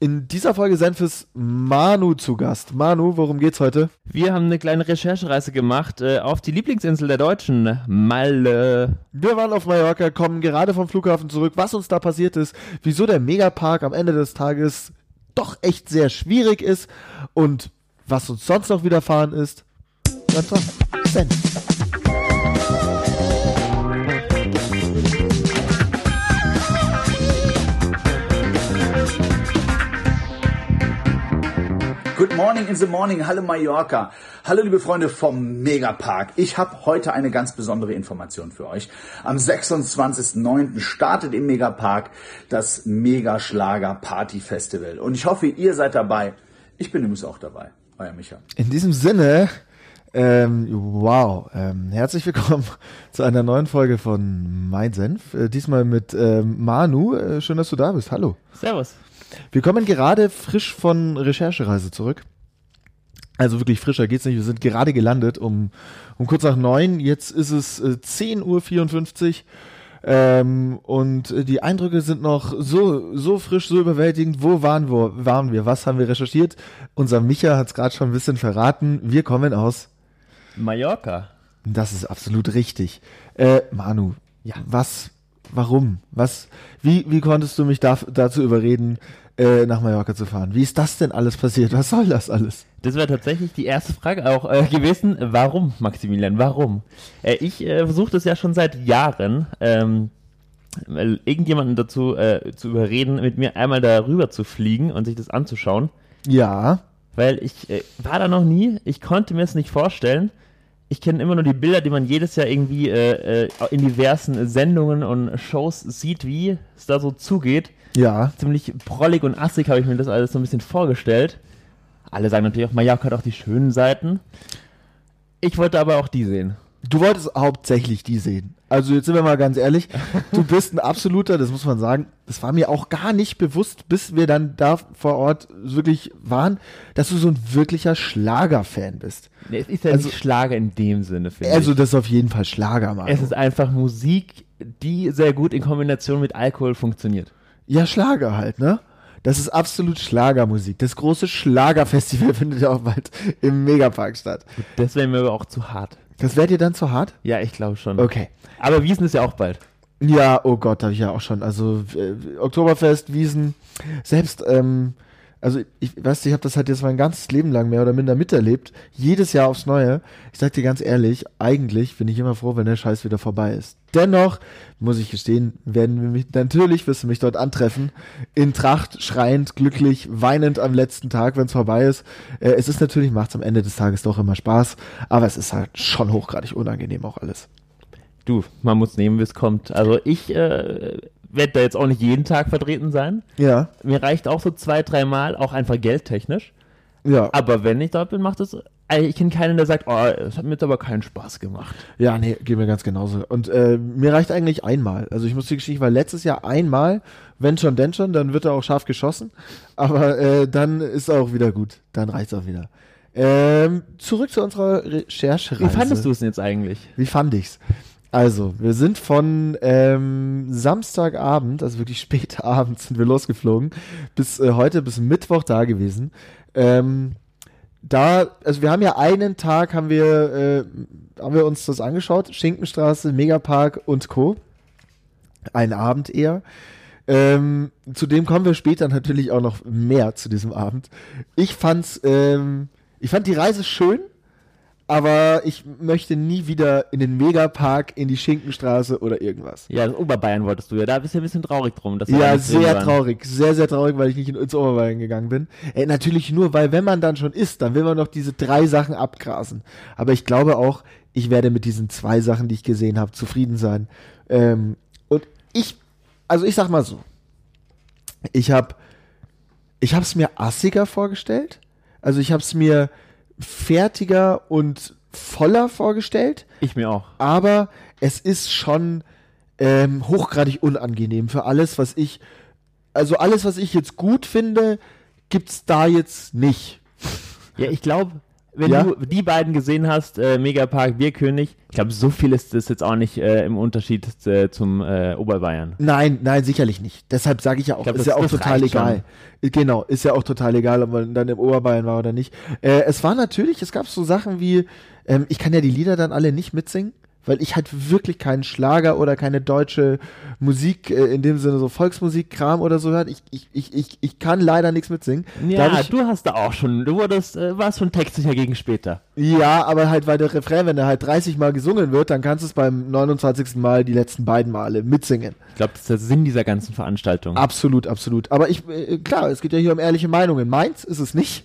In dieser Folge Senf ist Manu zu Gast. Manu, worum geht's heute? Wir haben eine kleine Recherchereise gemacht äh, auf die Lieblingsinsel der Deutschen, Malle. Wir waren auf Mallorca, kommen gerade vom Flughafen zurück, was uns da passiert ist, wieso der Megapark am Ende des Tages doch echt sehr schwierig ist und was uns sonst noch widerfahren ist. Ganz Senf. Good morning in the morning. Hallo Mallorca. Hallo liebe Freunde vom Megapark. Ich habe heute eine ganz besondere Information für euch. Am 26.09. startet im Megapark das Megaschlager Party Festival. Und ich hoffe, ihr seid dabei. Ich bin übrigens auch dabei. Euer Micha. In diesem Sinne, ähm, wow, ähm, herzlich willkommen zu einer neuen Folge von Mein Senf. Äh, diesmal mit ähm, Manu. Äh, schön, dass du da bist. Hallo. Servus. Wir kommen gerade frisch von Recherchereise zurück. Also wirklich frischer geht's nicht. Wir sind gerade gelandet um, um kurz nach neun. Jetzt ist es äh, 10.54 Uhr. Ähm, und äh, die Eindrücke sind noch so, so frisch, so überwältigend. Wo waren wir? Waren wir? Was haben wir recherchiert? Unser Micha hat es gerade schon ein bisschen verraten. Wir kommen aus Mallorca. Das ist absolut richtig. Äh, Manu, ja. was, warum? Was, wie, wie konntest du mich da, dazu überreden, äh, nach Mallorca zu fahren? Wie ist das denn alles passiert? Was soll das alles? Das wäre tatsächlich die erste Frage auch äh, gewesen. Warum, Maximilian? Warum? Äh, ich äh, versuche das ja schon seit Jahren, ähm, irgendjemanden dazu äh, zu überreden, mit mir einmal darüber zu fliegen und sich das anzuschauen. Ja. Weil ich äh, war da noch nie, ich konnte mir es nicht vorstellen ich kenne immer nur die Bilder, die man jedes Jahr irgendwie äh, äh, in diversen Sendungen und Shows sieht, wie es da so zugeht. Ja. Ziemlich prollig und assig habe ich mir das alles so ein bisschen vorgestellt. Alle sagen natürlich auch, Mallorca hat auch die schönen Seiten. Ich wollte aber auch die sehen. Du wolltest hauptsächlich die sehen. Also jetzt sind wir mal ganz ehrlich, du bist ein absoluter, das muss man sagen, das war mir auch gar nicht bewusst, bis wir dann da vor Ort wirklich waren, dass du so ein wirklicher Schlager-Fan bist. Nee, es ist ja also, nicht Schlager in dem Sinne, finde Also das ist auf jeden Fall Schlager, Mann. Es ist einfach Musik, die sehr gut in Kombination mit Alkohol funktioniert. Ja, Schlager halt, ne? Das ist absolut Schlagermusik. Das große Schlagerfestival findet ja auch bald im Megapark statt. Das wäre mir aber auch zu hart. Das wäre dir dann zu hart? Ja, ich glaube schon. Okay. Aber Wiesen ist ja auch bald. Ja, oh Gott, habe ich ja auch schon. Also äh, Oktoberfest, Wiesen, selbst, ähm, also ich weiß, ich habe das halt jetzt mein ganzes Leben lang mehr oder minder miterlebt. Jedes Jahr aufs Neue. Ich sag dir ganz ehrlich, eigentlich bin ich immer froh, wenn der Scheiß wieder vorbei ist. Dennoch, muss ich gestehen, werden wir mich, natürlich wirst du mich dort antreffen. In Tracht, schreiend, glücklich, weinend am letzten Tag, wenn es vorbei ist. Äh, es ist natürlich, macht am Ende des Tages doch immer Spaß, aber es ist halt schon hochgradig unangenehm auch alles. Du, man muss nehmen, wie es kommt. Also ich äh, werde da jetzt auch nicht jeden Tag vertreten sein. Ja. Mir reicht auch so zwei, dreimal, auch einfach geldtechnisch. Ja. Aber wenn ich dort bin, macht es. Ich kenne keinen, der sagt, oh, es hat mir jetzt aber keinen Spaß gemacht. Ja, nee, geht mir ganz genauso. Und äh, mir reicht eigentlich einmal. Also ich muss die Geschichte, weil letztes Jahr einmal, wenn schon, denn schon, dann wird er auch scharf geschossen. Aber äh, dann ist er auch wieder gut. Dann reicht's auch wieder. Ähm, zurück zu unserer Recherchereise. Wie fandest du es denn jetzt eigentlich? Wie fand ich's? Also, wir sind von ähm, Samstagabend, also wirklich spät abends sind wir losgeflogen, bis äh, heute, bis Mittwoch da gewesen. Ähm, da, also wir haben ja einen Tag, haben wir, äh, haben wir uns das angeschaut, Schinkenstraße, Megapark und Co. Ein Abend eher. Ähm, zudem kommen wir später natürlich auch noch mehr zu diesem Abend. Ich fand's, ähm, ich fand die Reise schön aber ich möchte nie wieder in den Megapark, in die Schinkenstraße oder irgendwas. Ja, in Oberbayern wolltest du ja. Da bist du ein bisschen traurig drum. ja, sehr traurig. Sehr, sehr traurig, weil ich nicht ins Oberbayern gegangen bin. Äh, natürlich nur, weil wenn man dann schon isst, dann will man noch diese drei Sachen abgrasen. Aber ich glaube auch, ich werde mit diesen zwei Sachen, die ich gesehen habe, zufrieden sein. Ähm, und ich, also ich sag mal so, ich habe ich habe es mir assiger vorgestellt. Also ich habe es mir fertiger und voller vorgestellt. Ich mir auch. Aber es ist schon ähm, hochgradig unangenehm für alles, was ich, also alles, was ich jetzt gut finde, gibt's da jetzt nicht. Ja, ich glaube, wenn Ja? du die beiden gesehen hast, äh, Megapark, Bierkönig, ich glaube, so viel ist das jetzt auch nicht äh, im Unterschied äh, zum äh, Oberbayern. Nein, nein, sicherlich nicht. Deshalb sage ich ja auch, glaub, ist das- ja auch total egal. Genau, ist ja auch total egal, ob man dann im Oberbayern war oder nicht. Äh, es war natürlich, es gab so Sachen wie, ähm, ich kann ja die Lieder dann alle nicht mitsingen, weil ich halt wirklich keinen Schlager oder keine deutsche Musik, äh, in dem Sinne so Volksmusik-Kram oder so hört. Ich, ich, ich, ich, ich kann leider nichts mitsingen. Ja, Dadurch- du hast da auch schon, du wurdest, äh, warst schon textsicher gegen später. Ja, aber halt, weil der Refrain, wenn er halt 30 Mal gesungen wird, dann kannst du es beim 29. Mal die letzten beiden Male mitsingen. Ich glaube, das ist der Sinn dieser ganzen Veranstaltung. Absolut, absolut. Aber ich, äh, klar, es geht ja hier um ehrliche Meinungen. Meins ist es nicht.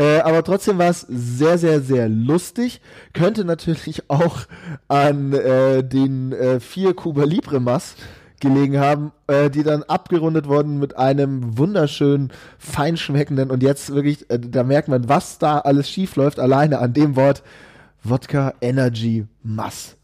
Äh, aber trotzdem war es sehr, sehr, sehr lustig. Könnte natürlich auch an äh, den äh, vier Cuba Libre Mas gelegen haben, äh, die dann abgerundet wurden mit einem wunderschönen, feinschmeckenden und jetzt wirklich, äh, da merkt man, was da alles schief läuft, alleine an dem Wort Wodka Energy Mass.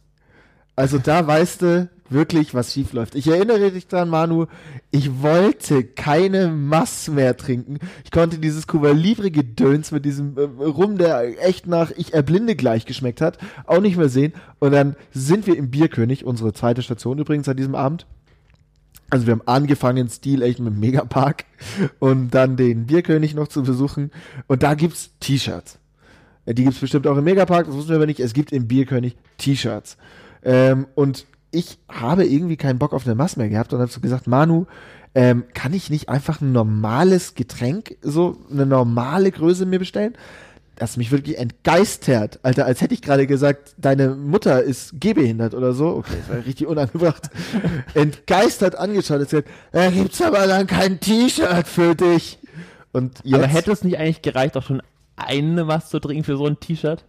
Also da weißt du wirklich, was schief läuft. Ich erinnere dich dran, Manu, ich wollte keine Mass mehr trinken. Ich konnte dieses Cuba Libre Gedöns mit diesem äh, Rum, der echt nach Ich erblinde gleich geschmeckt hat, auch nicht mehr sehen. Und dann sind wir im Bierkönig, unsere zweite Station übrigens an diesem Abend. Also wir haben angefangen, Stil echt mit dem Megapark und dann den Bierkönig noch zu besuchen. Und da gibt's T-Shirts. Äh, Die gibt's bestimmt auch im Megapark, das wussten wir aber nicht. Es gibt im Bierkönig T-Shirts. Ähm, und ich habe irgendwie keinen Bock auf eine Masse mehr gehabt und habe so gesagt, Manu, ähm, kann ich nicht einfach ein normales Getränk, so eine normale Größe mir bestellen? Das mich wirklich entgeistert, Alter, als hätte ich gerade gesagt, deine Mutter ist gehbehindert oder so. Okay, das war richtig unangebracht. entgeistert angeschaut, hat gesagt, da gibt's aber dann kein T-Shirt für dich. Und jetzt, Aber hätte es nicht eigentlich gereicht, auch schon eine was zu trinken für so ein T-Shirt?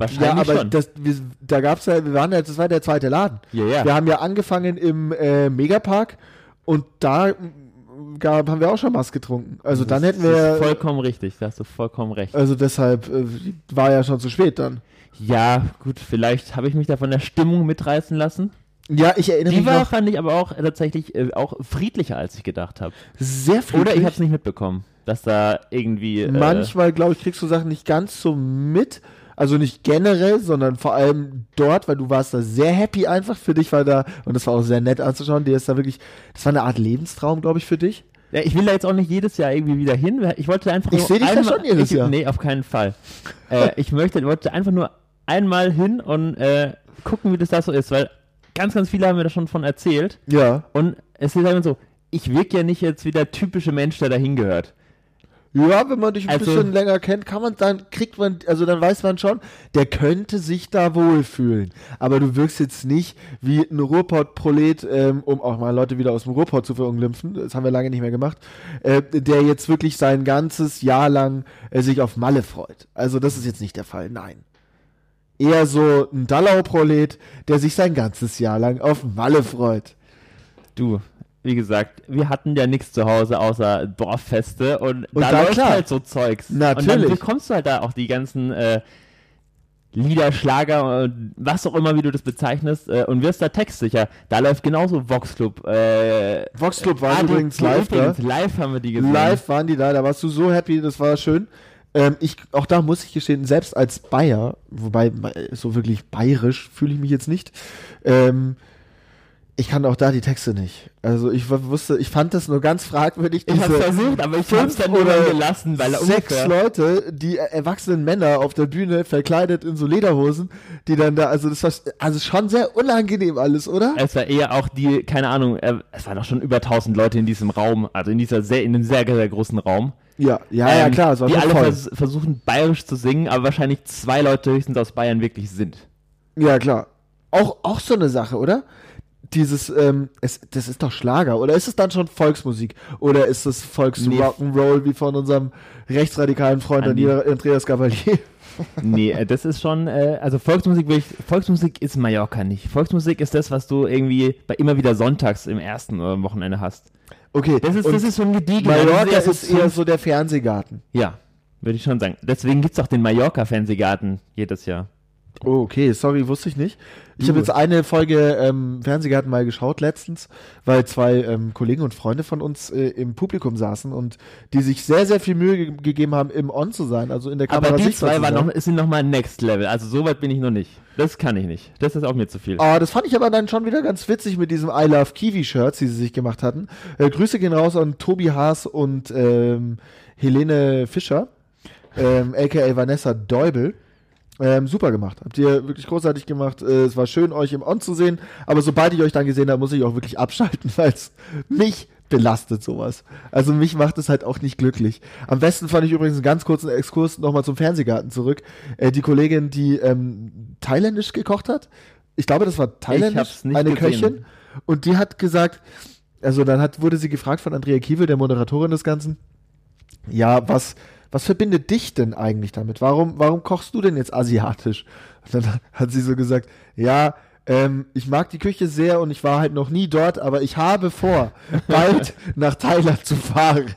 Wahrscheinlich ja, aber schon. das, wir, da gab's ja, wir waren ja, das war der zweite Laden. ja, ja. Wir haben ja angefangen im äh, Megapark und da mm, gab, haben wir auch schon was getrunken. Also dann hätten Das wir, ist vollkommen richtig, da hast du vollkommen recht. also deshalb äh, war ja schon zu spät dann. Ja, gut, vielleicht habe ich mich da von der Stimmung mitreißen lassen. Ja, ich erinnere Die mich war, noch fand ich aber auch tatsächlich äh, auch friedlicher, als ich gedacht habe. sehr friedlich. Oder ich habe es nicht mitbekommen, dass da irgendwie. Äh, Manchmal, glaube ich, kriegst du Sachen nicht ganz so mit. Also nicht generell, sondern vor allem dort, weil du warst da sehr happy einfach. Für dich war da, und das war auch sehr nett anzuschauen, dir ist da wirklich, das war eine Art Lebenstraum, glaube ich, für dich. Ja, ich will da jetzt auch nicht jedes Jahr irgendwie wieder hin. Ich wollte einfach Ich nur seh dich da schon jedes ich, Jahr. Nee, auf keinen Fall. äh, ich möchte, wollte einfach nur einmal hin und äh, gucken, wie das da so ist, weil ganz, ganz viele haben mir da schon von erzählt. Ja. Und es ist einfach so, ich wirke ja nicht jetzt wie der typische Mensch, der da hingehört. Ja, wenn man dich ein Also- bisschen länger kennt, kann man, dann kriegt man, also dann weiß man schon, der könnte sich da wohlfühlen. Aber du wirkst jetzt nicht wie ein Ruhrpott-Prolet, ähm, um auch mal Leute wieder aus dem Ruhrpott zu verunglimpfen, das haben wir lange nicht mehr gemacht, äh, der jetzt wirklich sein ganzes Jahr lang äh, sich auf Malle freut. Also das ist jetzt nicht der Fall, nein. Eher so ein Dallau-Prolet, der sich sein ganzes Jahr lang auf Malle freut. Du, wie gesagt, wir hatten ja nichts zu Hause außer Dorffeste und, Und da läuft klar. halt so Zeugs. Und Natürlich. dann bekommst du halt da auch die ganzen äh, Lieder, Schlager, was auch immer, wie du das bezeichnest, äh, und wirst da textsicher. Da läuft genauso Vox Club. Äh, Vox Club war übrigens live da. live haben wir die gesehen. Live waren die da, da warst du so happy, das war schön. Ähm, ich, auch da muss ich gestehen, selbst als Bayer, wobei äh, so wirklich bayerisch fühle ich mich jetzt nicht, ähm, ich kann auch da die Texte nicht. Also ich wusste, ich fand das nur ganz fragwürdig. Ich hab's diese versucht, aber ich fünf hab's dann nur gelassen, weil sechs Leute, die erwachsenen Männer auf der Bühne verkleidet in so Lederhosen, die dann da, also das war also schon sehr unangenehm alles, oder? Es war eher auch die, keine Ahnung, äh, es waren doch schon über 1000 Leute in diesem Raum, also in dieser sehr, in einem sehr, sehr großen Raum. Ja, ja, ja Ähm, klar, es war die alle vers versuchen bayerisch zu singen, aber wahrscheinlich zwei Leute höchstens aus Bayern wirklich sind. Ja, klar. Auch, auch so eine Sache, oder? Dieses, ähm, es, das ist doch Schlager, oder ist es dann schon Volksmusik? Oder ist es Nee. Volks-Rock'n'Roll wie von unserem rechtsradikalen Freund Andreas Gavalier? Nee, äh, das ist schon, äh, also Volksmusik will ich, Volksmusik ist Mallorca nicht. Volksmusik ist das, was du irgendwie bei immer wieder sonntags im ersten äh, Wochenende hast. Okay, Das ist, das ist schon gediegen. Mallorca das ist so eher so der Fernsehgarten. Ja, würde ich schon sagen. Deswegen gibt's auch den Mallorca-Fernsehgarten jedes Jahr. Oh, okay, sorry, wusste ich nicht. Ich habe jetzt eine Folge ähm, Fernsehgarten mal geschaut letztens, weil zwei ähm, Kollegen und Freunde von uns äh, im Publikum saßen und die sich sehr, sehr viel Mühe ge gegeben haben, im On zu sein, also in der Kamera Aber die zwei waren noch, sind noch mal Next Level. Also so weit bin ich noch nicht. Das kann ich nicht. Das ist auch mir zu viel. Oh, das fand ich aber dann schon wieder ganz witzig mit diesem I Love Kiwi Shirts, die sie sich gemacht hatten. Äh, Grüße gehen raus an Tobi Haas und ähm, Helene Fischer, ähm, aka Vanessa Deubel. Ähm, super gemacht. Habt ihr wirklich großartig gemacht. Äh, es war schön, euch im On zu sehen. Aber sobald ich euch dann gesehen habe, muss ich auch wirklich abschalten, weil es mich belastet sowas. Also mich macht es halt auch nicht glücklich. Am besten fand ich übrigens einen ganz kurzen Exkurs nochmal zum Fernsehgarten zurück. Äh, die Kollegin, die ähm, thailändisch gekocht hat. Ich glaube, das war thailändisch. eine gesehen. Köchin. Und die hat gesagt, also dann hat, wurde sie gefragt von Andrea Kiewel, der Moderatorin des Ganzen, ja, was, was verbindet dich denn eigentlich damit? Warum, warum kochst du denn jetzt asiatisch? Und dann hat sie so gesagt, ja, ähm, ich mag die Küche sehr und ich war halt noch nie dort, aber ich habe vor, bald nach Thailand zu fahren.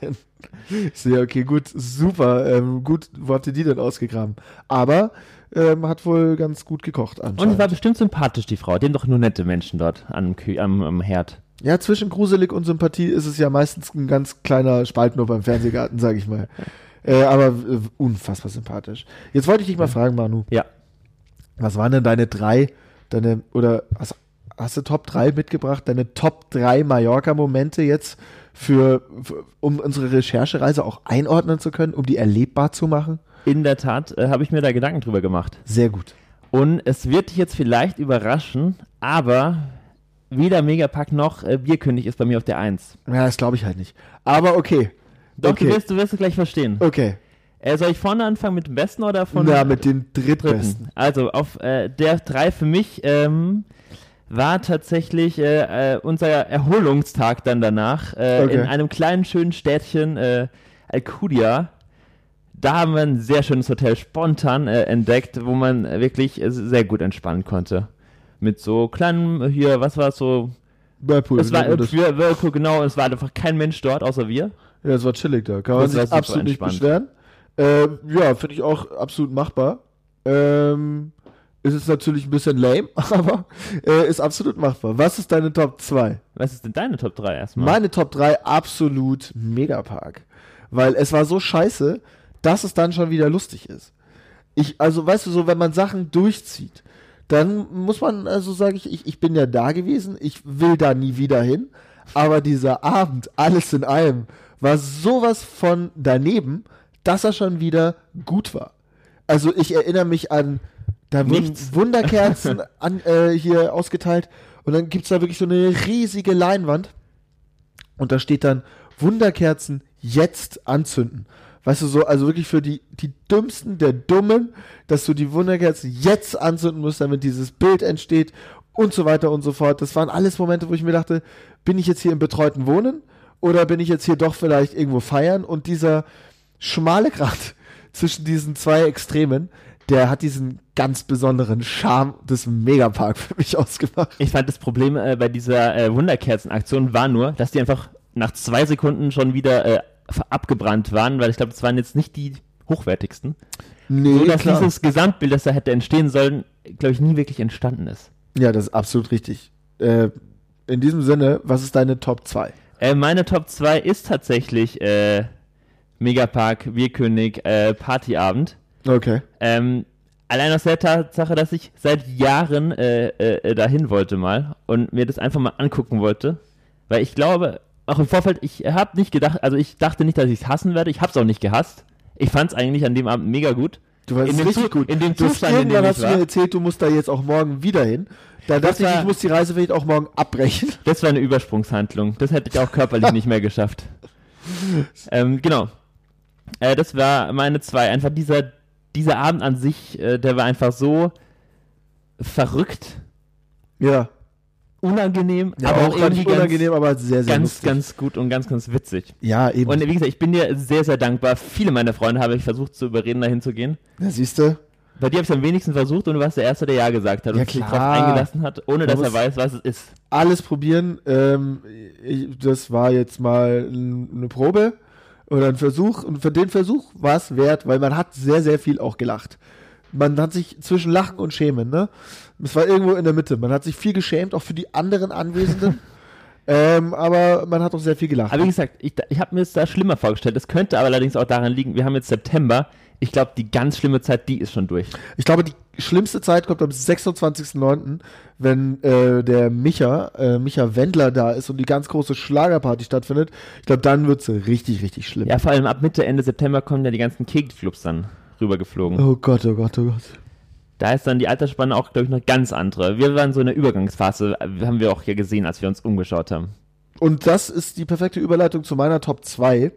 Ich sehe, okay, gut, super, ähm, gut, wo habt ihr die denn ausgegraben? Aber ähm, hat wohl ganz gut gekocht Und es war bestimmt sympathisch, die Frau. Die haben doch nur nette Menschen dort am, Kü am, am Herd. Ja, zwischen gruselig und Sympathie ist es ja meistens ein ganz kleiner Spalt nur beim Fernsehgarten, sag ich mal. Äh, aber äh, unfassbar sympathisch. Jetzt wollte ich dich mal fragen, Manu, Ja. was waren denn deine drei, deine, oder hast, hast du Top 3 mitgebracht, deine Top 3 Mallorca-Momente jetzt für, für, um unsere Recherchereise auch einordnen zu können, um die erlebbar zu machen? In der Tat äh, habe ich mir da Gedanken drüber gemacht. Sehr gut. Und es wird dich jetzt vielleicht überraschen, aber weder Megapack noch äh, Bierkönig ist bei mir auf der 1. Ja, das glaube ich halt nicht. Aber okay. Doch, okay. du, wirst, du wirst es gleich verstehen. okay. Äh, soll ich vorne anfangen mit dem Besten oder von Na, mit dem dritten? drittbesten. Also auf äh, der 3 für mich ähm, war tatsächlich äh, äh, unser Erholungstag dann danach äh, Okay. in einem kleinen schönen Städtchen äh, Alcudia. Da haben wir ein sehr schönes Hotel spontan äh, entdeckt, wo man äh, wirklich äh, sehr gut entspannen konnte. Mit so kleinem, äh, hier, was war es so? Whirlpool. Es war für Whirlpool, genau, es war einfach kein Mensch dort, außer wir. Ja, es war chillig da. Kann man sich absolut nicht beschweren. Ähm, ja, finde ich auch absolut machbar. Ähm, ist es natürlich ein bisschen lame, aber äh, ist absolut machbar. Was ist deine Top 2? Was ist denn deine Top 3 erstmal? Meine Top 3 absolut Megapark. Weil es war so scheiße, dass es dann schon wieder lustig ist. Ich, also weißt du, so wenn man Sachen durchzieht, dann muss man, also sage ich, ich, ich bin ja da gewesen, ich will da nie wieder hin, aber dieser Abend, alles in allem, war sowas von daneben, dass er schon wieder gut war. Also ich erinnere mich an, da wurden Nichts. Wunderkerzen an, äh, hier ausgeteilt und dann gibt's da wirklich so eine riesige Leinwand und da steht dann Wunderkerzen jetzt anzünden. Weißt du, so, also wirklich für die, die Dümmsten der Dummen, dass du die Wunderkerzen jetzt anzünden musst, damit dieses Bild entsteht und so weiter und so fort. Das waren alles Momente, wo ich mir dachte, bin ich jetzt hier im betreuten Wohnen oder bin ich jetzt hier doch vielleicht irgendwo feiern? Und dieser schmale Grat zwischen diesen zwei Extremen, der hat diesen ganz besonderen Charme des Megapark für mich ausgemacht. Ich fand das Problem äh, bei dieser äh, Wunderkerzenaktion war nur, dass die einfach nach zwei Sekunden schon wieder äh, abgebrannt waren, weil ich glaube, das waren jetzt nicht die hochwertigsten. Nee, so dass klar. dieses Gesamtbild, das da hätte entstehen sollen, glaube ich, nie wirklich entstanden ist. Ja, das ist absolut richtig. Äh, in diesem Sinne, was ist deine Top 2? Äh, meine Top 2 ist tatsächlich äh, Megapark, Bierkönig, äh, Partyabend. Okay. Ähm, allein aus der Tatsache, dass ich seit Jahren äh, äh, dahin wollte mal und mir das einfach mal angucken wollte. Weil ich glaube, auch im Vorfeld, ich habe nicht gedacht, also ich dachte nicht, dass ich es hassen werde. Ich habe es auch nicht gehasst. Ich fand es eigentlich an dem Abend mega gut. Du warst In dem richtig gut. in dem Du hast Zustand, in dem hast ich du mir erzählt, du musst da jetzt auch morgen wieder hin. Da Das dachte ich, war- ich muss die Reise vielleicht auch morgen abbrechen. Das war eine Übersprungshandlung. Das hätte ich auch körperlich nicht mehr geschafft. Ähm, genau. Äh, das war meine zwei. Einfach dieser, dieser Abend an sich, äh, der war einfach so verrückt, Ja. Unangenehm, ja aber auch auch irgendwie nicht ganz, unangenehm, aber sehr, sehr ganz, lustig. ganz gut und ganz, ganz witzig. ja, eben. Und wie gesagt, ich bin dir sehr, sehr dankbar. Viele meiner Freunde habe ich versucht zu überreden, dahin zu gehen. ja, siehst du? Bei dir habe ich es am wenigsten versucht und du warst der Erste, der Ja gesagt hat Ja, und sich darauf klar. eingelassen hat, ohne Man dass er weiß, was es ist. Alles probieren. Ähm, ich, das war jetzt mal eine Probe oder ein Versuch. Und für den Versuch war es wert, weil man hat sehr, sehr viel auch gelacht. man hat sich zwischen Lachen und Schämen, ne? Es war irgendwo in der Mitte. Man hat sich viel geschämt, auch für die anderen Anwesenden. ähm, aber man hat auch sehr viel gelacht. Aber wie gesagt, ich, ich habe mir es da schlimmer vorgestellt. Es könnte aber allerdings auch daran liegen, wir haben jetzt September. Ich glaube, die ganz schlimme Zeit, die ist schon durch. Ich glaube, die schlimmste Zeit kommt am 26.09., wenn äh, der Micha, äh, Micha Wendler da ist und die ganz große Schlagerparty stattfindet. Ich glaube, dann wird es richtig, richtig schlimm. Ja, vor allem ab Mitte, Ende September kommen ja die ganzen Kegelclubs dann rübergeflogen. Oh Gott, oh Gott, oh Gott. Da ist dann die Altersspanne auch, glaube ich, noch ganz andere. Wir waren so in der Übergangsphase, haben wir auch hier gesehen, als wir uns umgeschaut haben. Und das ist die perfekte Überleitung zu meiner Top 2.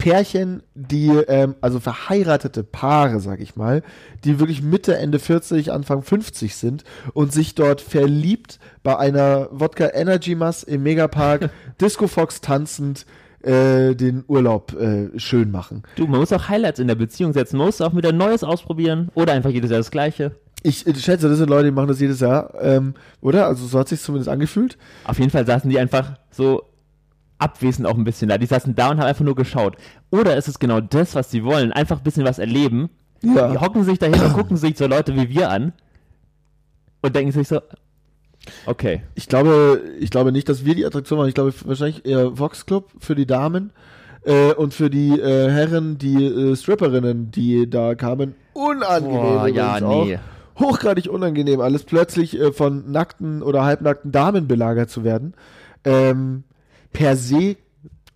Pärchen, die, ähm, also verheiratete Paare, sag ich mal, die wirklich Mitte, Ende 40, Anfang 50 sind und sich dort verliebt bei einer Wodka Energy Mass im Megapark, Disco Fox tanzend, äh, den Urlaub äh, schön machen. Du, man muss auch Highlights in der Beziehung setzen. Man muss auch wieder Neues ausprobieren oder einfach jedes Jahr das Gleiche. Ich äh, schätze, das sind Leute, die machen das jedes Jahr, ähm, oder? Also so hat sich zumindest angefühlt. Auf jeden Fall saßen die einfach so abwesend auch ein bisschen da. Die saßen da und haben einfach nur geschaut. Oder ist es genau das, was sie wollen? Einfach ein bisschen was erleben. Ja. Die hocken sich dahin und gucken sich so Leute wie wir an und denken sich so, okay. Ich glaube, ich glaube nicht, dass wir die Attraktion waren. Ich glaube wahrscheinlich eher Vox Club für die Damen äh, und für die äh, Herren, die äh, Stripperinnen, die da kamen. Unangenehm. Boah, ja, auch. nee. Hochgradig unangenehm, alles plötzlich äh, von nackten oder halbnackten Damen belagert zu werden. Ähm, per se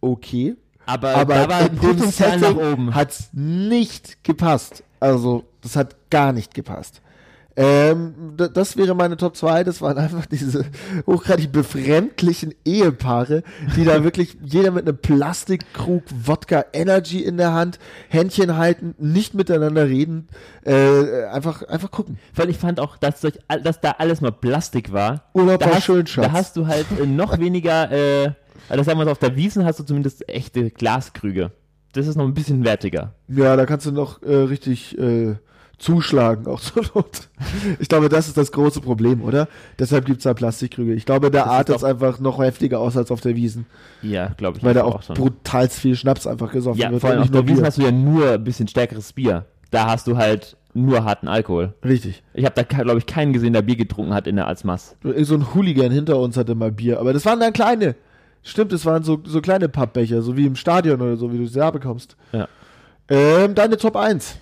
okay. Aber, Aber da war in dem nach oben. hat's nicht gepasst. Also, das hat gar nicht gepasst. Ähm, das wäre meine Top 2. Das waren einfach diese hochgradig befremdlichen Ehepaare, die da wirklich jeder mit einem Plastikkrug Wodka Energy in der Hand, Händchen halten, nicht miteinander reden, äh, einfach, einfach gucken. Weil ich fand auch, dass, durch, dass da alles mal Plastik war. Urlaub da war hast, schön, Schatz. Da hast du halt äh, noch weniger, äh, also sagen wir mal, auf der Wiesen hast du zumindest echte Glaskrüge. Das ist noch ein bisschen wertiger. Ja, da kannst du noch äh, richtig äh, zuschlagen, auch zur Not. Ich glaube, das ist das große Problem, oder? Deshalb gibt's da Plastikkrüge. Ich glaube, der Das ist einfach noch heftiger aus als auf der Wiesen. Ja, glaube ich. Weil da einfach auch brutal viel Schnaps einfach gesoffen Ja, wird. vor allem auf der Wiesen Bier. hast du ja nur ein bisschen stärkeres Bier. Da hast du halt nur harten Alkohol. Richtig. Ich habe da, glaube ich, keinen gesehen, der Bier getrunken hat in der. Irgend so ein Hooligan hinter uns hatte mal Bier. Aber das waren dann kleine. Stimmt, das waren so, so kleine Pappbecher, so wie im Stadion oder so, wie du sie da bekommst. Ja. Ähm, deine Top 1.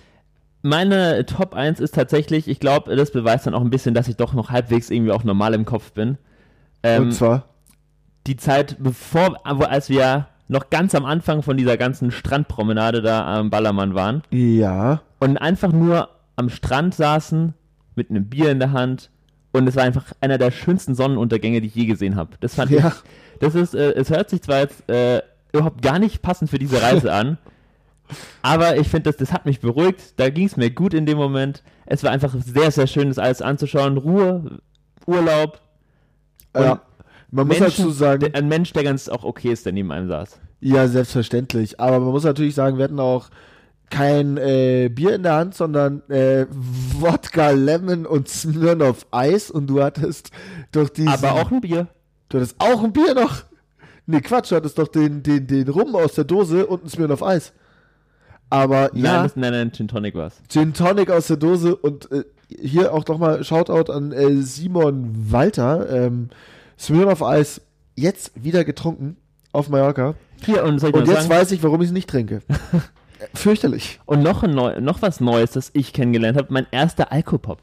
Meine Top 1 ist tatsächlich, ich glaube, das beweist dann auch ein bisschen, dass ich doch noch halbwegs irgendwie auch normal im Kopf bin. Ähm, und zwar. die Zeit, bevor, als wir noch ganz am Anfang von dieser ganzen Strandpromenade da am Ballermann waren Ja. und einfach nur am Strand saßen mit einem Bier in der Hand und es war einfach einer der schönsten Sonnenuntergänge, die ich je gesehen habe. Das fand Ja. ich, das ist, äh, es hört sich zwar jetzt äh, überhaupt gar nicht passend für diese Reise an, aber ich finde, das, das hat mich beruhigt, da ging es mir gut in dem Moment. Es war einfach sehr, sehr schön, das alles anzuschauen. Ruhe, Urlaub, ja. Man muss Menschen- dazu sagen. ein Mensch, der ganz auch okay ist, der neben einem saß. Ja, selbstverständlich. Aber man muss natürlich sagen, wir hatten auch kein äh, Bier in der Hand, sondern äh, Wodka, Lemon und Smirnoff Eis und du hattest doch diesen... Aber auch ein Bier. Du hattest auch ein Bier noch? Nee, Quatsch, du hattest doch den, den, den Rum aus der Dose und ein Smirnoff Eis. Aber Nein, ja, das, nein, nein, Gin Tonic war's. Gin Tonic aus der Dose und äh, hier auch nochmal Shoutout an äh, Simon Walter. Ähm, Smirnoff Eis jetzt wieder getrunken auf Mallorca. Hier, und Und jetzt sagen, weiß ich, warum ich es nicht trinke. Fürchterlich. und noch, neu, noch was Neues, das ich kennengelernt habe, mein erster Alkopop.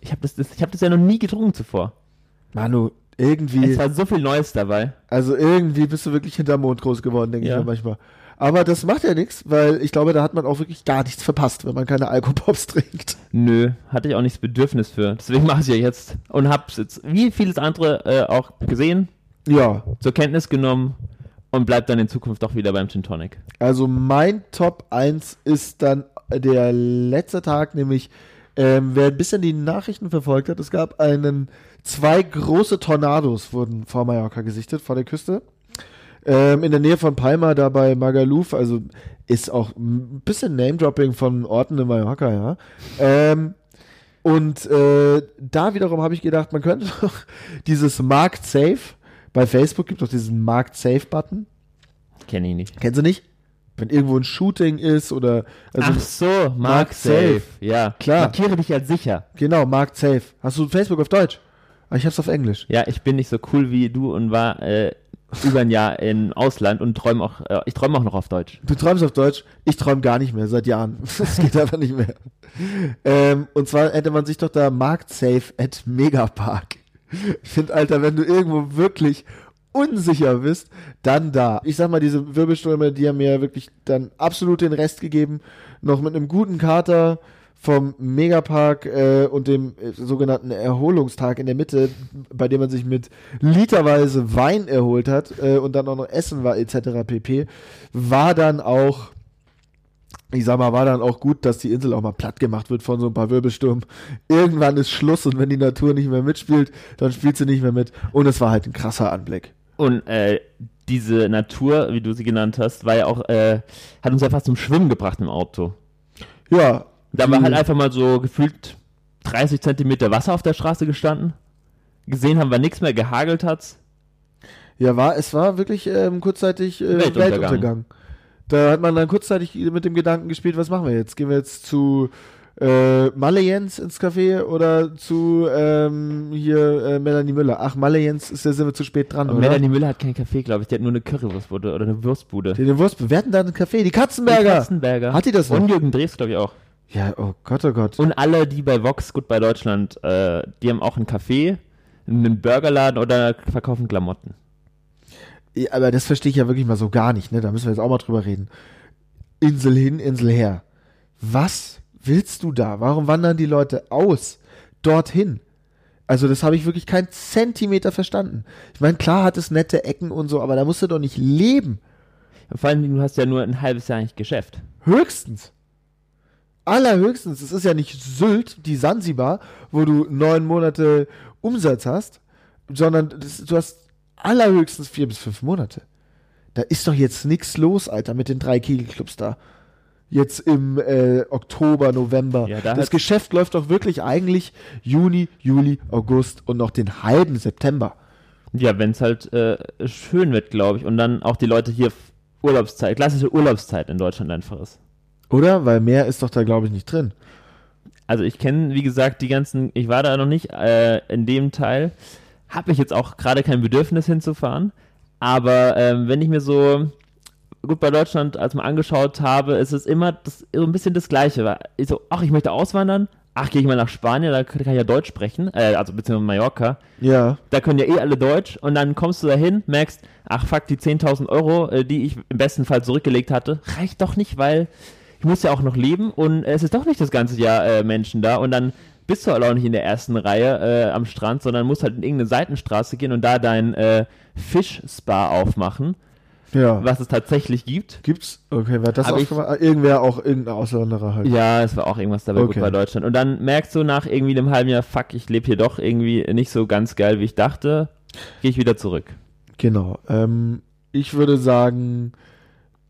Ich habe das, das, ich hab das ja noch nie getrunken zuvor. Manu, irgendwie, Es war so viel Neues dabei. also irgendwie bist du wirklich hinterm Mond groß geworden, denke Ja. ich mir manchmal. Aber das macht ja nichts, weil ich glaube, da hat man auch wirklich gar nichts verpasst, wenn man keine Alkopops trinkt. Nö, hatte ich auch nicht das Bedürfnis für. Deswegen mache ich ja jetzt. Und hab's jetzt, wie vieles andere, äh, auch gesehen, Ja, zur Kenntnis genommen und bleib dann in Zukunft doch wieder beim Gin Tonic. also mein Top 1 ist dann der letzte Tag, nämlich ähm, wer ein bisschen die Nachrichten verfolgt hat, es gab einen, zwei große Tornados wurden vor Mallorca gesichtet, vor der Küste. Ähm, in der Nähe von Palma, da bei Magaluf, also ist auch ein bisschen Name-Dropping von Orten in Mallorca, ja. Ähm, und äh, da wiederum habe ich gedacht, man könnte doch dieses Markt Safe, bei Facebook gibt es doch diesen Markt Safe-Button. Kenne ich nicht. Kennst du nicht? Wenn irgendwo ein Shooting ist oder also Ach so, Mark Mark Safe. Safe. Ja, Klar. Markiere dich als sicher. genau, marked safe. Hast du Facebook auf Deutsch? Ah, Ich hab's auf Englisch. Ja, ich bin nicht so cool wie du und war äh, über ein Jahr im Ausland und träume auch, äh, ich träume auch noch auf Deutsch. Du träumst auf Deutsch, ich träume gar nicht mehr, seit Jahren. Das geht einfach nicht mehr. Ähm, und zwar hätte man sich doch da marked safe at Megapark. Ich finde, Alter, wenn du irgendwo wirklich unsicher bist, dann da. Ich sag mal, diese Wirbelstürme, die haben mir wirklich dann absolut den Rest gegeben. Noch mit einem guten Kater vom Megapark äh, und dem äh, sogenannten Erholungstag in der Mitte, bei dem man sich mit literweise Wein erholt hat äh, und dann auch noch Essen war etc. pp. War dann auch ich sag mal, war dann auch gut, dass die Insel auch mal platt gemacht wird von so ein paar Wirbelstürmen. Irgendwann ist Schluss und wenn die Natur nicht mehr mitspielt, dann spielt sie nicht mehr mit. Und es war halt ein krasser Anblick. Und äh, diese Natur, wie du sie genannt hast, war ja auch, äh, hat uns ja fast zum Schwimmen gebracht im Auto. Ja. Da war die- halt einfach mal so gefühlt 30 Zentimeter Wasser auf der Straße gestanden. Gesehen haben wir nichts mehr, gehagelt hat's. Ja, war, es war wirklich ähm, kurzzeitig äh, Weltuntergang. Weltuntergang. Da hat man dann kurzzeitig mit dem Gedanken gespielt, was machen wir jetzt? Gehen wir jetzt zu äh, Malle Jens ins Café oder zu ähm, hier äh, Melanie Müller? Ach, Malle Jens ist ja sind wir zu spät dran, oder? Melanie Müller hat keinen Kaffee, glaube ich. Die hat nur eine Currywurstbude oder eine Wurstbude. Den Wurst, wir hatten da einen Café, die Die Katzenberger. Katzenberger. Hat die das noch? Und Jürgen Drews, glaube ich, auch. Ja, oh Gott, oh Gott. Und alle, die bei Vox gut bei Deutschland, äh, die haben auch einen Café, einen Burgerladen oder verkaufen Klamotten. Ja, aber das verstehe ich ja wirklich mal so gar nicht, ne? Da müssen wir jetzt auch mal drüber reden. Insel hin, Insel her. Was willst du da? Warum wandern die Leute aus? Dorthin? Also, das habe ich wirklich keinen Zentimeter verstanden. Ich meine, klar hat es nette Ecken und so, aber da musst du doch nicht leben. Vor allem, du hast ja nur ein halbes Jahr eigentlich Geschäft. Höchstens. Allerhöchstens. Es ist ja nicht Sylt, die Sansibar, wo du neun Monate Umsatz hast, sondern das, du hast allerhöchstens vier bis fünf Monate. Da ist doch jetzt nichts los, Alter, mit den drei Kegelclubs da. Jetzt im äh, Oktober, November. Ja, da das Geschäft läuft doch wirklich eigentlich Juni, Juli, August und noch den halben September. Ja, wenn es halt äh, schön wird, glaube ich. Und dann auch die Leute hier Urlaubszeit, klassische Urlaubszeit in Deutschland einfach ist. Oder? Weil mehr ist doch da, glaube ich, nicht drin. Also ich kenne, wie gesagt, die ganzen, ich war da noch nicht äh, in dem Teil, habe ich jetzt auch gerade kein Bedürfnis hinzufahren. Aber ähm, wenn ich mir so gut bei Deutschland als mal angeschaut habe, ist es immer das, so ein bisschen das Gleiche. Ich so, ach, ich möchte auswandern. Ach, gehe ich mal nach Spanien, da kann ich ja Deutsch sprechen, äh, also beziehungsweise Mallorca. Ja. Da können ja eh alle Deutsch und dann kommst du dahin, merkst, ach fuck, die 10.000 Euro, äh, die ich im besten Fall zurückgelegt hatte, reicht doch nicht, weil ich muss ja auch noch leben und es ist doch nicht das ganze Jahr äh, Menschen da und dann bist du halt auch nicht in der ersten Reihe äh, am Strand, sondern musst halt in irgendeine Seitenstraße gehen und da dein äh, Fischspa aufmachen, Ja. was es tatsächlich gibt. Gibt's? Okay, wer hat das Hab auch ich- gemacht? Ah, Irgendwer auch irgendein Auswanderer halt. Ja, es war auch irgendwas dabei Okay. gut bei Deutschland. Und dann merkst du nach irgendwie einem halben Jahr, fuck, ich lebe hier doch irgendwie nicht so ganz geil, wie ich dachte, gehe ich wieder zurück. Genau. Ähm, ich würde sagen,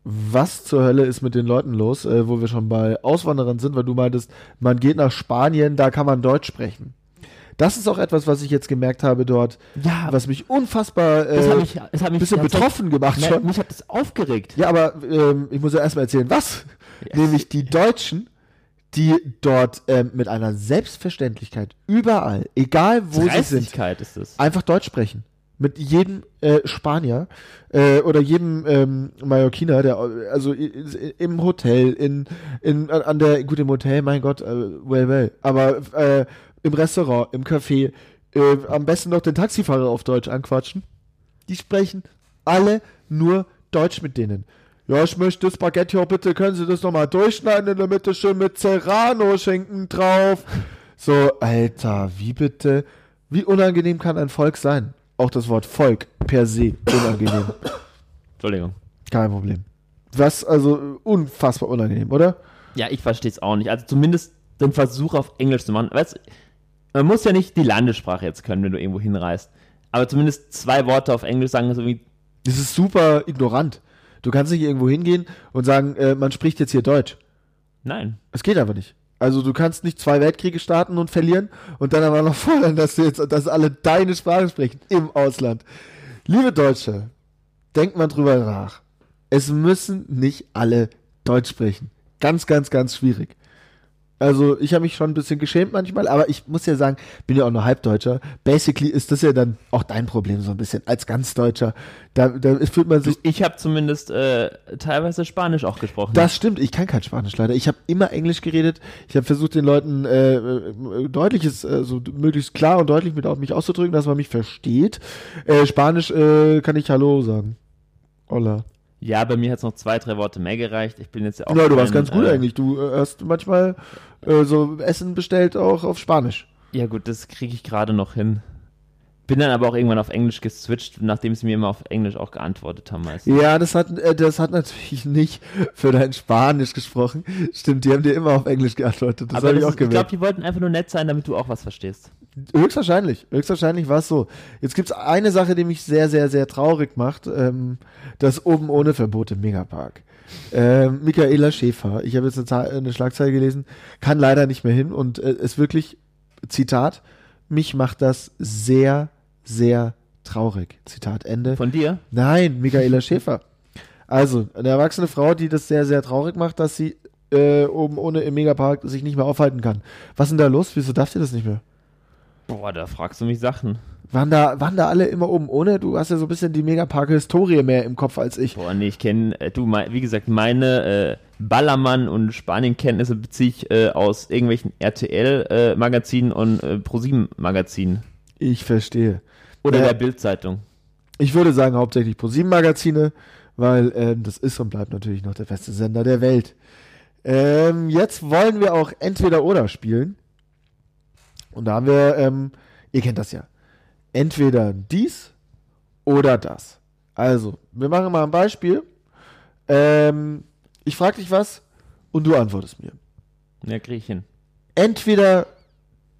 was zur Hölle ist mit den Leuten los, äh, wo wir schon bei Auswanderern sind, weil du meintest, man geht nach Spanien, da kann man Deutsch sprechen. Das ist auch etwas, was ich jetzt gemerkt habe dort, Ja, was mich unfassbar äh, hat hat ein bisschen das hat- betroffen gemacht schon. Mich hat das aufgeregt. Ja, aber ähm, ich muss ja erstmal erzählen, was. Ja. Nämlich die Deutschen, die dort ähm, mit einer Selbstverständlichkeit überall, egal wo sie sind, ist es. einfach Deutsch sprechen. Mit jedem äh, Spanier äh, oder jedem ähm, Mallorquiner, der also im Hotel, in, in an- der gut im Hotel, mein Gott, äh, well well, aber äh, im Restaurant, im Café, äh, am besten noch den Taxifahrer auf Deutsch anquatschen. Die sprechen alle nur Deutsch mit denen. Ja, ich möchte das Baguette hier bitte, können Sie das nochmal durchschneiden in der Mitte schön mit Serrano-Schinken drauf. So, Alter, wie bitte? Wie unangenehm kann ein Volk sein? Auch das Wort Volk per se unangenehm. Entschuldigung. Kein Problem. Was, also unfassbar unangenehm, oder? Ja, ich verstehe es auch nicht. Also zumindest den Versuch auf Englisch zu machen. Weißt, man muss ja nicht die Landessprache jetzt können, wenn du irgendwo hinreist. Aber zumindest zwei Worte auf Englisch sagen, so wie, Das ist super ignorant. Du kannst nicht irgendwo hingehen und sagen, äh, man spricht jetzt hier Deutsch. nein. Es geht einfach nicht. Also du kannst nicht zwei Weltkriege starten und verlieren und dann aber noch fordern, dass du jetzt, dass alle deine Sprache sprechen im Ausland. Liebe Deutsche, denkt mal drüber nach. Es müssen nicht alle Deutsch sprechen. Ganz, ganz, ganz schwierig. Also ich habe mich schon ein bisschen geschämt manchmal, aber ich muss ja sagen, bin ja auch nur Halbdeutscher. Basically ist das ja dann auch dein Problem so ein bisschen als Ganzdeutscher. Da, da fühlt man sich. Ich habe zumindest äh, teilweise Spanisch auch gesprochen. Das stimmt, ich kann kein Spanisch leider. Ich habe immer Englisch geredet. Ich habe versucht, den Leuten äh, äh, deutliches, äh, so möglichst klar und deutlich mit auf mich auszudrücken, dass man mich versteht. Äh, Spanisch äh, kann ich Hallo sagen. Hola. Ja, bei mir hat es noch zwei, drei Worte mehr gereicht. Ich bin jetzt ja auch. Ja, du warst ganz gut äh, eigentlich. Du äh, hast manchmal äh, so Essen bestellt auch auf Spanisch. Ja, gut, das kriege ich gerade noch hin. Bin dann aber auch irgendwann auf Englisch geswitcht, nachdem sie mir immer auf Englisch auch geantwortet haben meistens. Ja, das hat, äh, das hat natürlich nicht für dein Spanisch gesprochen. Stimmt, die haben dir immer auf Englisch geantwortet. Das habe ich auch ist, ich glaube, gemerkt. die wollten einfach nur nett sein, damit du auch was verstehst. Höchstwahrscheinlich, höchstwahrscheinlich war es so. Jetzt gibt's eine Sache, die mich sehr, sehr, sehr traurig macht. Ähm, das oben ohne Verbot im Megapark. Ähm, Michaela Schäfer, ich habe jetzt eine, eine Schlagzeile gelesen, kann leider nicht mehr hin und äh, ist wirklich, Zitat, mich macht das sehr, sehr traurig. Zitat Ende. Von dir? Nein, Michaela Schäfer. Also, eine erwachsene Frau, die das sehr, sehr traurig macht, dass sie äh, oben ohne im Megapark sich nicht mehr aufhalten kann. Was ist denn da los? Wieso darf sie das nicht mehr? Boah, da fragst du mich Sachen. Waren da, waren da alle immer oben ohne? Du hast ja so ein bisschen die Megapark-Historie mehr im Kopf als ich. Boah, nee, ich kenne, äh, du, mein, wie gesagt, meine äh, Ballermann- und Spanien-Kenntnisse beziehe ich äh, aus irgendwelchen RTL-Magazinen und äh, ProSieben-Magazinen. Ich verstehe. Oder der Bild-Zeitung. Ich würde sagen hauptsächlich ProSieben-Magazine, weil ähm, das ist und bleibt natürlich noch der beste Sender der Welt. Ähm, jetzt wollen wir auch entweder oder spielen. Und da haben wir, ähm, ihr kennt das ja, entweder dies oder das. Also, wir machen mal ein Beispiel. Ähm, ich frage dich was und du antwortest mir. Ja, krieg ich hin. Entweder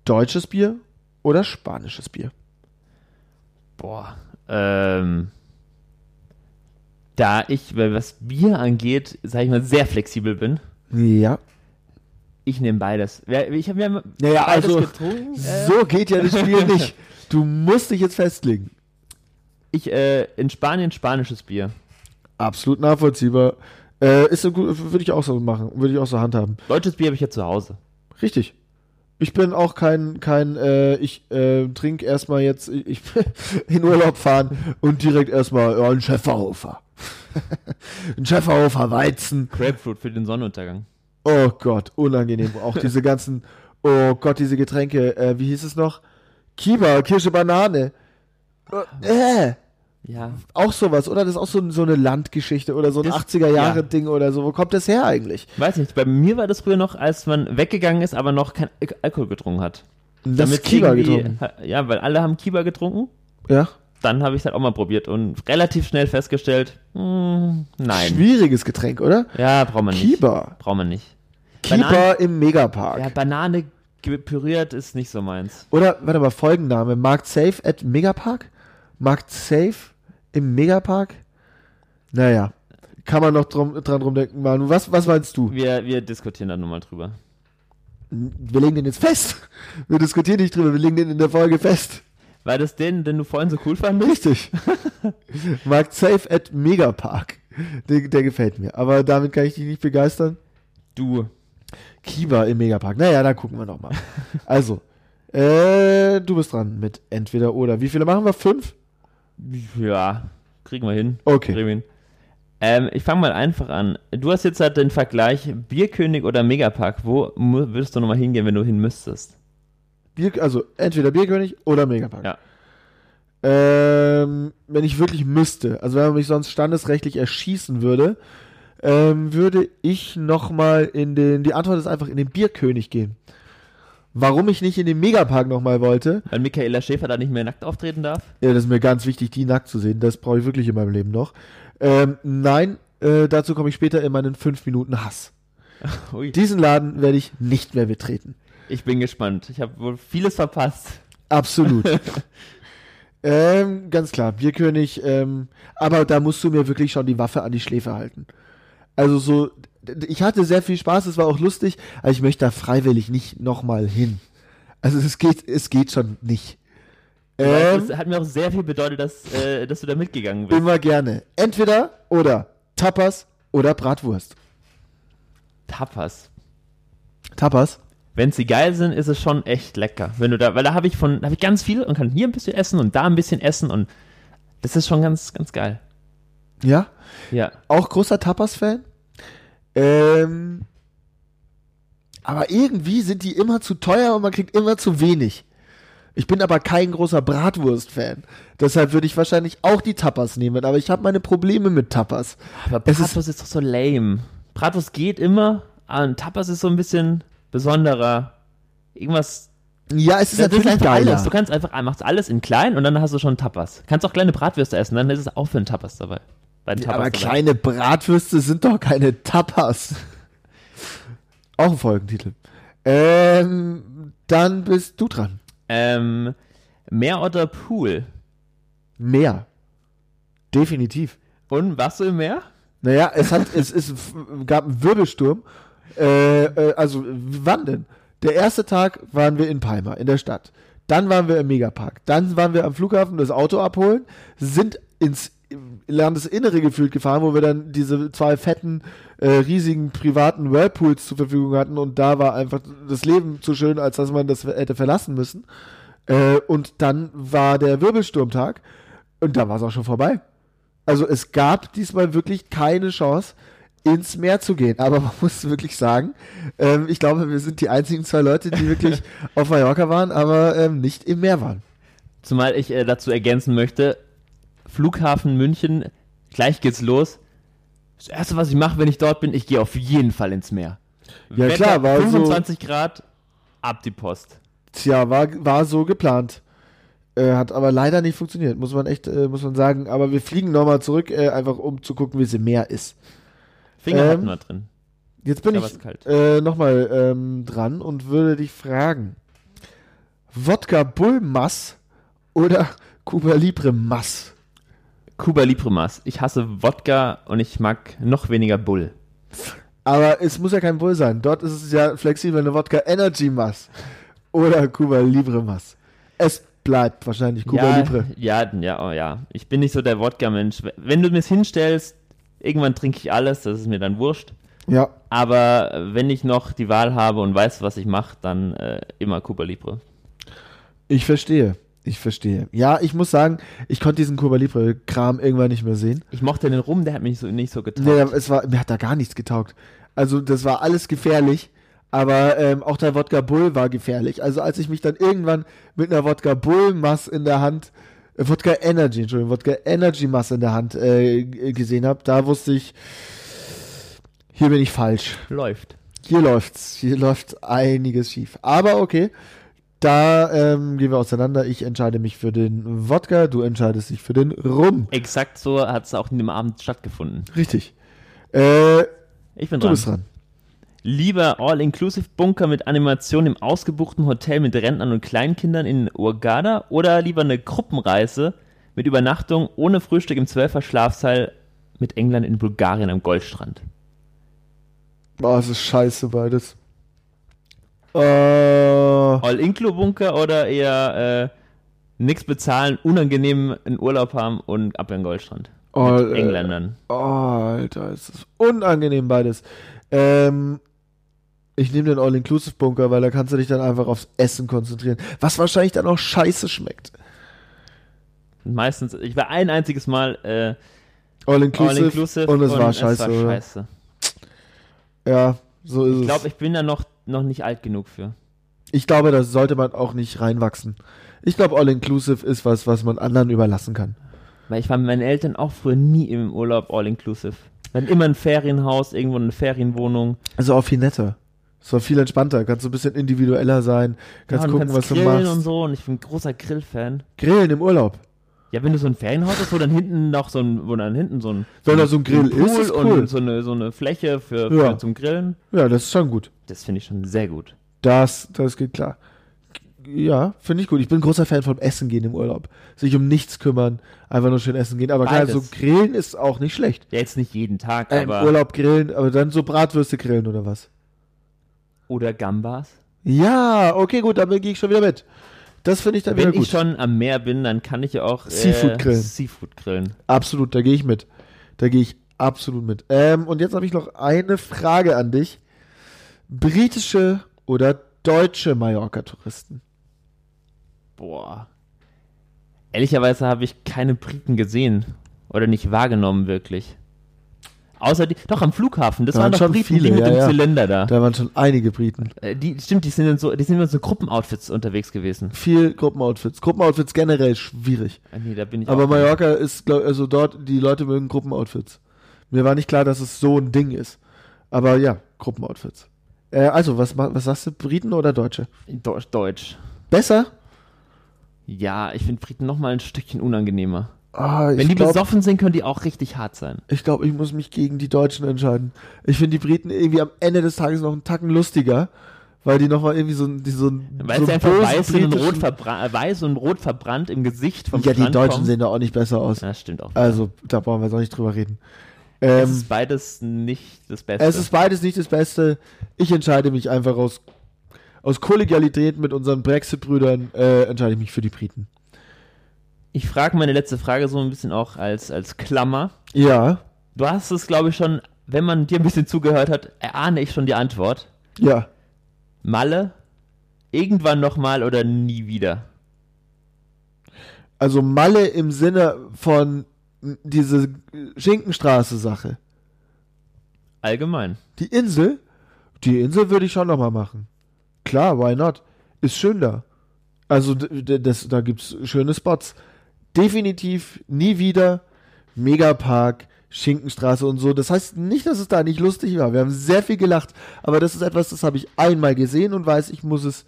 deutsches Bier oder spanisches Bier. Boah, ähm, da ich, weil was Bier angeht, sag ich mal, sehr flexibel bin, Ja. Ich nehme beides. Ich habe immer Naja, beides also, getrunken. Äh, So geht ja das Spiel nicht. Du musst dich jetzt festlegen. Ich, äh, in Spanien spanisches Bier. Absolut nachvollziehbar. Äh, ist so gut, würde ich auch so machen, würde ich auch so handhaben. Deutsches Bier habe ich ja zu Hause. Richtig. Ich bin auch kein, kein, äh, ich äh, trinke erstmal jetzt, ich in Urlaub fahren und direkt erstmal ja, einen Schäferhofer. ein Schäferhofer Weizen. Grapefruit für den Sonnenuntergang. Oh Gott, unangenehm. Auch diese ganzen, oh Gott, diese Getränke, äh, wie hieß es noch? Kiba, Kirsche, Banane. Äh, Ja. auch sowas, oder? Das ist auch so, so eine Landgeschichte oder so ein Das- 80er-Jahre-Ding oder so. Wo kommt das her eigentlich? Weiß nicht, bei mir war das früher noch, als man weggegangen ist, aber noch kein Al Alkohol getrunken hat. Das Damit Kiba getrunken. Ja, weil alle haben Kiba getrunken. Ja. Dann habe ich es halt auch mal probiert und relativ schnell festgestellt, hm, nein. Schwieriges Getränk, oder? Ja, braucht man nicht. Kiba. Braucht man nicht. Kiba Banane- im Megapark. Ja, Banane püriert ist nicht so meins. Oder, warte mal, Folgenname. Markt Safe at Megapark? Markt Safe im Megapark? Naja. Kann man noch drum, dran rumdenken, Manu. Was, was meinst du? Wir, wir diskutieren da nochmal drüber. Wir legen den jetzt fest. Wir diskutieren nicht drüber, wir legen den in der Folge fest. War das den, den du vorhin so cool fandest? Richtig. Markt Safe at Megapark. Der, der gefällt mir. Aber damit kann ich dich nicht begeistern. Du. Kiba im Megapark. Naja, dann gucken wir noch mal. Also, äh, du bist dran mit entweder oder. Wie viele machen wir? Fünf? Ja, kriegen wir hin. Okay. Kriegen wir hin. Ähm, ich fange mal einfach an. Du hast jetzt halt den Vergleich Bierkönig oder Megapark. Wo würdest du nochmal hingehen, wenn du hin müsstest? Bier, also entweder Bierkönig oder Megapark. Ja. Ähm, wenn ich wirklich müsste, also wenn man mich sonst standesrechtlich erschießen würde, ähm, würde ich nochmal in den, die Antwort ist einfach in den Bierkönig gehen. Warum ich nicht in den Megapark nochmal wollte, Weil Michaela Schäfer da nicht mehr nackt auftreten darf? ja, das ist mir ganz wichtig, die nackt zu sehen, das brauche ich wirklich in meinem Leben noch. Ähm, nein, äh, dazu komme ich später in meinen fünf Minuten Hass. Ui. Diesen Laden werde ich nicht mehr betreten. Ich bin gespannt. Ich habe wohl vieles verpasst. Absolut. ähm, ganz klar, Bierkönig, ähm, aber da musst du mir wirklich schon die Waffe an die Schläfe halten. Also so, ich hatte sehr viel Spaß, es war auch lustig, aber ich möchte da freiwillig nicht nochmal hin. Also es geht, es geht schon nicht. Ähm, das hat mir auch sehr viel bedeutet, dass, äh, dass du da mitgegangen bist. immer gerne. Entweder oder Tapas oder Bratwurst? Tapas. Tapas? Wenn sie geil sind, ist es schon echt lecker. Wenn du da, weil da habe ich von, habe ich ganz viel und kann hier ein bisschen essen und da ein bisschen essen und das ist schon ganz, ganz geil. Ja? Ja. Auch großer Tapas-Fan. Ähm, aber irgendwie sind die immer zu teuer und man kriegt immer zu wenig. Ich bin aber kein großer Bratwurst-Fan. Deshalb würde ich wahrscheinlich auch die Tapas nehmen, aber ich habe meine Probleme mit Tapas. Aber Es ist- Bratwurst ist, doch so lame. Bratwurst geht immer, aber Tapas ist so ein bisschen besonderer. Irgendwas. Ja, es ist Das ist natürlich einfach geiler. alles. Du kannst einfach, machst alles in klein und dann hast du schon Tapas. Kannst auch kleine Bratwürste essen, dann ist es auch für ein Tapas dabei. Bei den Tapas aber dabei. kleine Bratwürste sind doch keine Tapas. auch ein Folgentitel. Ähm, dann bist du dran. Ähm, Meer oder Pool? Meer. Definitiv. Und warst du im Meer? Naja, es hat, es, es gab einen Wirbelsturm. Äh, äh, also, wann denn? Der erste Tag waren wir in Palma, in der Stadt. Dann waren wir im Megapark. Dann waren wir am Flughafen das Auto abholen, sind ins Landesinnere gefühlt gefahren, wo wir dann diese zwei fetten, äh, riesigen privaten Whirlpools zur Verfügung hatten und da war einfach das Leben zu schön, als dass man das hätte verlassen müssen. Äh, und dann war der Wirbelsturmtag und da war es auch schon vorbei. Also es gab diesmal wirklich keine Chance, ins Meer zu gehen. Aber man muss wirklich sagen, ähm, ich glaube, wir sind die einzigen zwei Leute, die wirklich auf Mallorca waren, aber ähm, nicht im Meer waren. Zumal ich äh, dazu ergänzen möchte, Flughafen München, gleich geht's los. Das erste, was ich mache, wenn ich dort bin, ich gehe auf jeden Fall ins Meer. Ja, klar, war so- 25 Grad, ab die Post. Tja, war, war so geplant. Äh, hat aber leider nicht funktioniert, muss man echt, äh, muss man sagen. Aber wir fliegen nochmal zurück, äh, einfach um zu gucken, wie es im Meer ist. Finger Ähm, hatten wir drin. Jetzt bin ich äh, nochmal ähm, dran und würde dich fragen: Wodka Bull Mass oder Cuba Libre Mass? Cuba Libre Mas. Ich hasse Wodka und ich mag noch weniger Bull. Aber es muss ja kein Bull sein. Dort ist es ja flexibel eine Wodka Energy Mass oder Cuba Libre Mass. Es bleibt wahrscheinlich Cuba ja, Libre. Ja, ja, oh ja. Ich bin nicht so der Wodka-Mensch. Wenn du mir es hinstellst, irgendwann trinke ich alles, das ist mir dann wurscht. Ja, Aber wenn ich noch die Wahl habe und weiß, was ich mache, dann äh, immer Cuba Libre. ich verstehe. Ich verstehe. Ja, ich muss sagen, ich konnte diesen Cuba Libre Kram irgendwann nicht mehr sehen. Ich mochte den Rum, der hat mich so, nicht so getaugt. Nee, es war, mir hat da gar nichts getaugt. Also, das war alles gefährlich. Aber ähm, auch der Wodka Bull war gefährlich. Also, als ich mich dann irgendwann mit einer Wodka Bull Mass in der Hand, äh, Wodka Energy, Entschuldigung, Wodka Energy Mass in der Hand äh, gesehen habe, da wusste ich, hier bin ich falsch. Läuft. Hier läuft's. Hier läuft einiges schief. Aber okay. Da ähm, gehen wir auseinander. Ich entscheide mich für den Wodka, du entscheidest dich für den Rum. Exakt so hat es auch in dem Abend stattgefunden. Richtig. Äh, Ich bin du dran. bist dran. Lieber All-Inclusive-Bunker mit Animation im ausgebuchten Hotel mit Rentnern und Kleinkindern in Urgada oder lieber eine Gruppenreise mit Übernachtung ohne Frühstück im Zwölfer Schlafsaal mit England in Bulgarien am Goldstrand? Boah, es ist scheiße beides. Äh, All-Inclu-Bunker oder eher äh, nichts bezahlen, unangenehm einen Urlaub haben und ab in den Goldstrand? All, mit äh, Engländern. oh, Alter, es ist unangenehm beides. Ähm, ich nehme den All-Inclusive-Bunker, weil da kannst du dich dann einfach aufs Essen konzentrieren. Was wahrscheinlich dann auch scheiße schmeckt. Meistens, ich war ein einziges Mal äh, All-Inclusive All-Inclusive und es war scheiße, war oder? scheiße. Ja, so ist Ich es. glaube, ich bin da noch, noch nicht alt genug für. Ich glaube, da sollte man auch nicht reinwachsen. Ich glaube, All-Inclusive ist was, was man anderen überlassen kann. Weil ich war mit meinen Eltern auch früher nie im Urlaub all-inclusive. Wir hatten immer ein Ferienhaus, irgendwo eine Ferienwohnung. Also auch viel netter. Es war viel entspannter. Kannst du ein bisschen individueller sein. Kannst ja, und gucken, du was kannst du grillen machst. und so. Und ich bin ein großer Grillfan. Grillen im Urlaub. Ja, wenn du so ein Ferienhaus hast, wo dann hinten noch so ein, wo dann hinten so ein, Wenn da so ein Grill Pool ist, ist und cool. so eine, so eine Fläche für, Ja. für zum Grillen, Ja, das ist schon gut. das finde ich schon sehr gut. Das, das geht klar. Ja, finde ich gut. Ich bin ein großer Fan vom Essen gehen im Urlaub. Sich um nichts kümmern, einfach nur schön essen gehen. Aber klar, so grillen ist auch nicht schlecht. Ja, jetzt nicht jeden Tag, Äh, Im aber. Urlaub grillen, aber dann so Bratwürste grillen oder was? Oder Gambas. Ja, okay, gut, damit gehe ich schon wieder mit. Das finde ich dann Wenn wieder gut. ich schon am Meer bin, dann kann ich ja auch äh, Seafood grillen. Seafood grillen. Absolut, da gehe ich mit. Da gehe ich absolut mit. Ähm, und jetzt habe ich noch eine Frage an dich. Britische oder deutsche Mallorca-Touristen? Boah. Ehrlicherweise habe ich keine Briten gesehen. Oder nicht wahrgenommen, wirklich. Außer die, doch am Flughafen, das Da waren waren doch Briten, viele, die mit ja, dem. Zylinder da. Da waren schon einige Briten. Äh, Die, stimmt, die sind in so, die sind in so Gruppenoutfits unterwegs gewesen. Viel Gruppenoutfits. Gruppenoutfits generell schwierig. Ah, nee, da bin ich Aber Mallorca ist, glaub, also dort, die Leute mögen Gruppenoutfits. Mir war nicht klar, dass es so ein Ding ist. Aber ja, Gruppenoutfits. Äh, also, was, was sagst du, Briten oder Deutsche? Deutsch. Deutsch. Besser? Ja, ich finde Briten noch mal ein Stückchen unangenehmer. Ah, Wenn die glaube, besoffen sind, können die auch richtig hart sein. ich, glaub, ich muss mich gegen die Deutschen entscheiden. Ich finde die Briten irgendwie am Ende des Tages noch einen Tacken lustiger, weil die nochmal irgendwie so, ein- die so, ein- Weil so sie einfach weiß, und rot, weiß und rot verbrannt im Gesicht vom Ja, die Strand Deutschen kommen. sehen da auch nicht besser aus. Das stimmt auch. Also, da brauchen wir jetzt auch nicht drüber reden. es Ähm, ist beides nicht das Beste. Es ist beides nicht das Beste. Ich entscheide mich einfach aus, aus Kollegialität mit unseren Brexit-Brüdern, äh, entscheide ich mich für die Briten. Ich frage meine letzte Frage so ein bisschen auch als, als Klammer. Ja, Du hast es, glaube ich, schon, wenn man dir ein bisschen zugehört hat, erahne ich schon die Antwort. ja. Malle, irgendwann nochmal oder nie wieder? Also Malle im Sinne von diese Schinkenstraße-Sache. Allgemein. Die Insel, die Insel würde ich schon nochmal machen. Klar, why not? Ist schön da. Also das, da gibt's schöne Spots. Definitiv nie wieder Megapark, Schinkenstraße und so. Das heißt nicht, dass es da nicht lustig war. Wir haben sehr viel gelacht. Aber das ist etwas, das habe ich einmal gesehen und weiß, ich muss es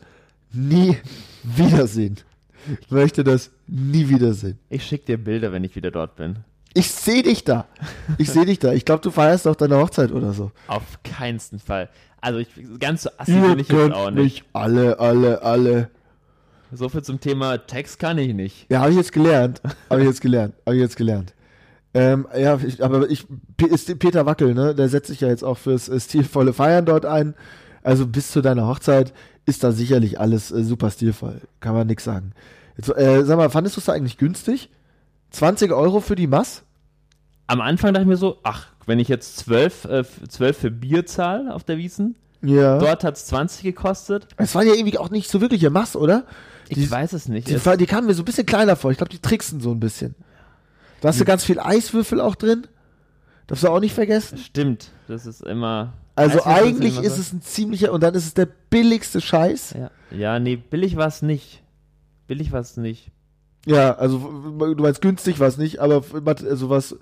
nie wiedersehen. Ich möchte das nie wiedersehen. Ich schicke dir Bilder, wenn ich wieder dort bin. Ich sehe dich da. Ich sehe dich da. Ich glaube, du feierst auch deine Hochzeit oder so. Auf keinsten Fall. Also ich, ganz so assi bin ich jetzt auch nicht. mich alle, alle, alle. So viel zum Thema Text kann ich nicht. Ja, habe ich jetzt gelernt. Habe ich jetzt gelernt. Habe ich jetzt gelernt. Ähm, ja, ich, aber ich, ist Peter Wackel, ne, der setzt sich ja jetzt auch fürs äh, stilvolle Feiern dort ein. Also bis zu deiner Hochzeit ist da sicherlich alles äh, super stilvoll. Kann man nix sagen. Jetzt, äh, sag mal, fandest du es da eigentlich günstig? 20 Euro für die Mass? Am Anfang dachte ich mir so, ach, wenn ich jetzt 12, äh, 12 für Bier zahle auf der Wiesen, Ja. dort hat es 20 gekostet. Es war ja irgendwie auch nicht so wirkliche Mass, oder? Ich Die- weiß es nicht. Die, Es- die kamen mir so ein bisschen kleiner vor. Ich glaube, die tricksen so ein bisschen. Da hast du ganz viel Eiswürfel auch drin. Darfst du auch nicht vergessen. Stimmt, das ist immer. Also Eiswürfel eigentlich immer ist so- es ein ziemlicher, und dann ist es der billigste Scheiß. Ja, ja nee, billig war es nicht. Billig war es nicht. Ja, also du meinst günstig war es nicht, aber also was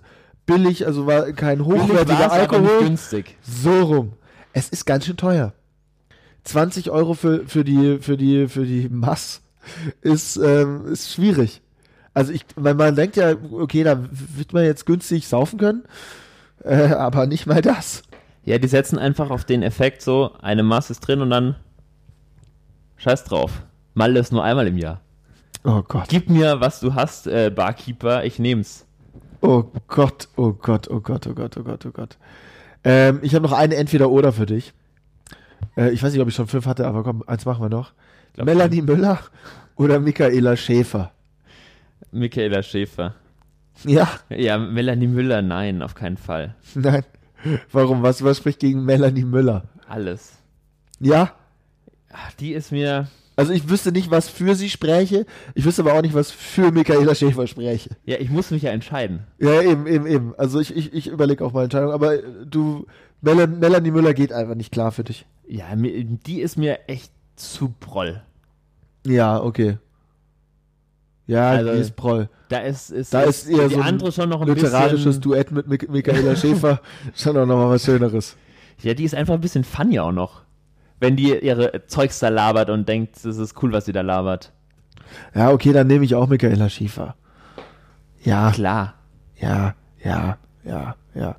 billig, also war kein hochwertiger Alkohol. günstig. So rum. Es ist ganz schön teuer. 20 Euro für, für die, für die, für die Mass ist, ähm, ist schwierig. Also ich, weil man denkt ja, okay, da wird man jetzt günstig saufen können, äh, aber nicht mal das. Ja, die setzen einfach auf den Effekt so, eine Masse ist drin und dann scheiß drauf. Malle ist nur einmal im Jahr. Oh Gott. Gib mir, was du hast, äh, Barkeeper, ich nehm's. Oh Gott, oh Gott, oh Gott, oh Gott, oh Gott, oh Gott. Ähm, ich habe noch eine Entweder-Oder für dich. Äh, ich weiß nicht, ob ich schon fünf hatte, aber komm, eins machen wir noch. Glaub Melanie Müller oder Michaela Schäfer? Michaela Schäfer. Ja, Ja, Melanie Müller, nein, auf keinen Fall. nein. Warum? Was, was spricht gegen Melanie Müller? Alles. Ja, Ach, die ist mir. also ich wüsste nicht, was für sie spräche. Ich wüsste aber auch nicht, was für Michaela Schäfer spräche. Ja, ich muss mich ja entscheiden. Ja, eben, eben, eben. Also ich, ich, ich überlege auch mal Entscheidung, aber du, Mel Melanie Müller geht einfach nicht klar für dich. Ja, die ist mir echt zu proll. Ja, okay. Ja, Also, die ist Proll. Da ist, ist, Da ist eher die so ein andere schon noch ein literarisches bisschen. Duett mit Mik Michaela Schäfer schon auch nochmal was Schöneres. Ja, die ist einfach ein bisschen funny auch noch. Wenn die ihre Zeugs da labert und denkt, das ist cool, was sie da labert. Ja, okay, dann nehme ich auch Michaela Schäfer. Ja, Klar. ja, ja, ja, ja.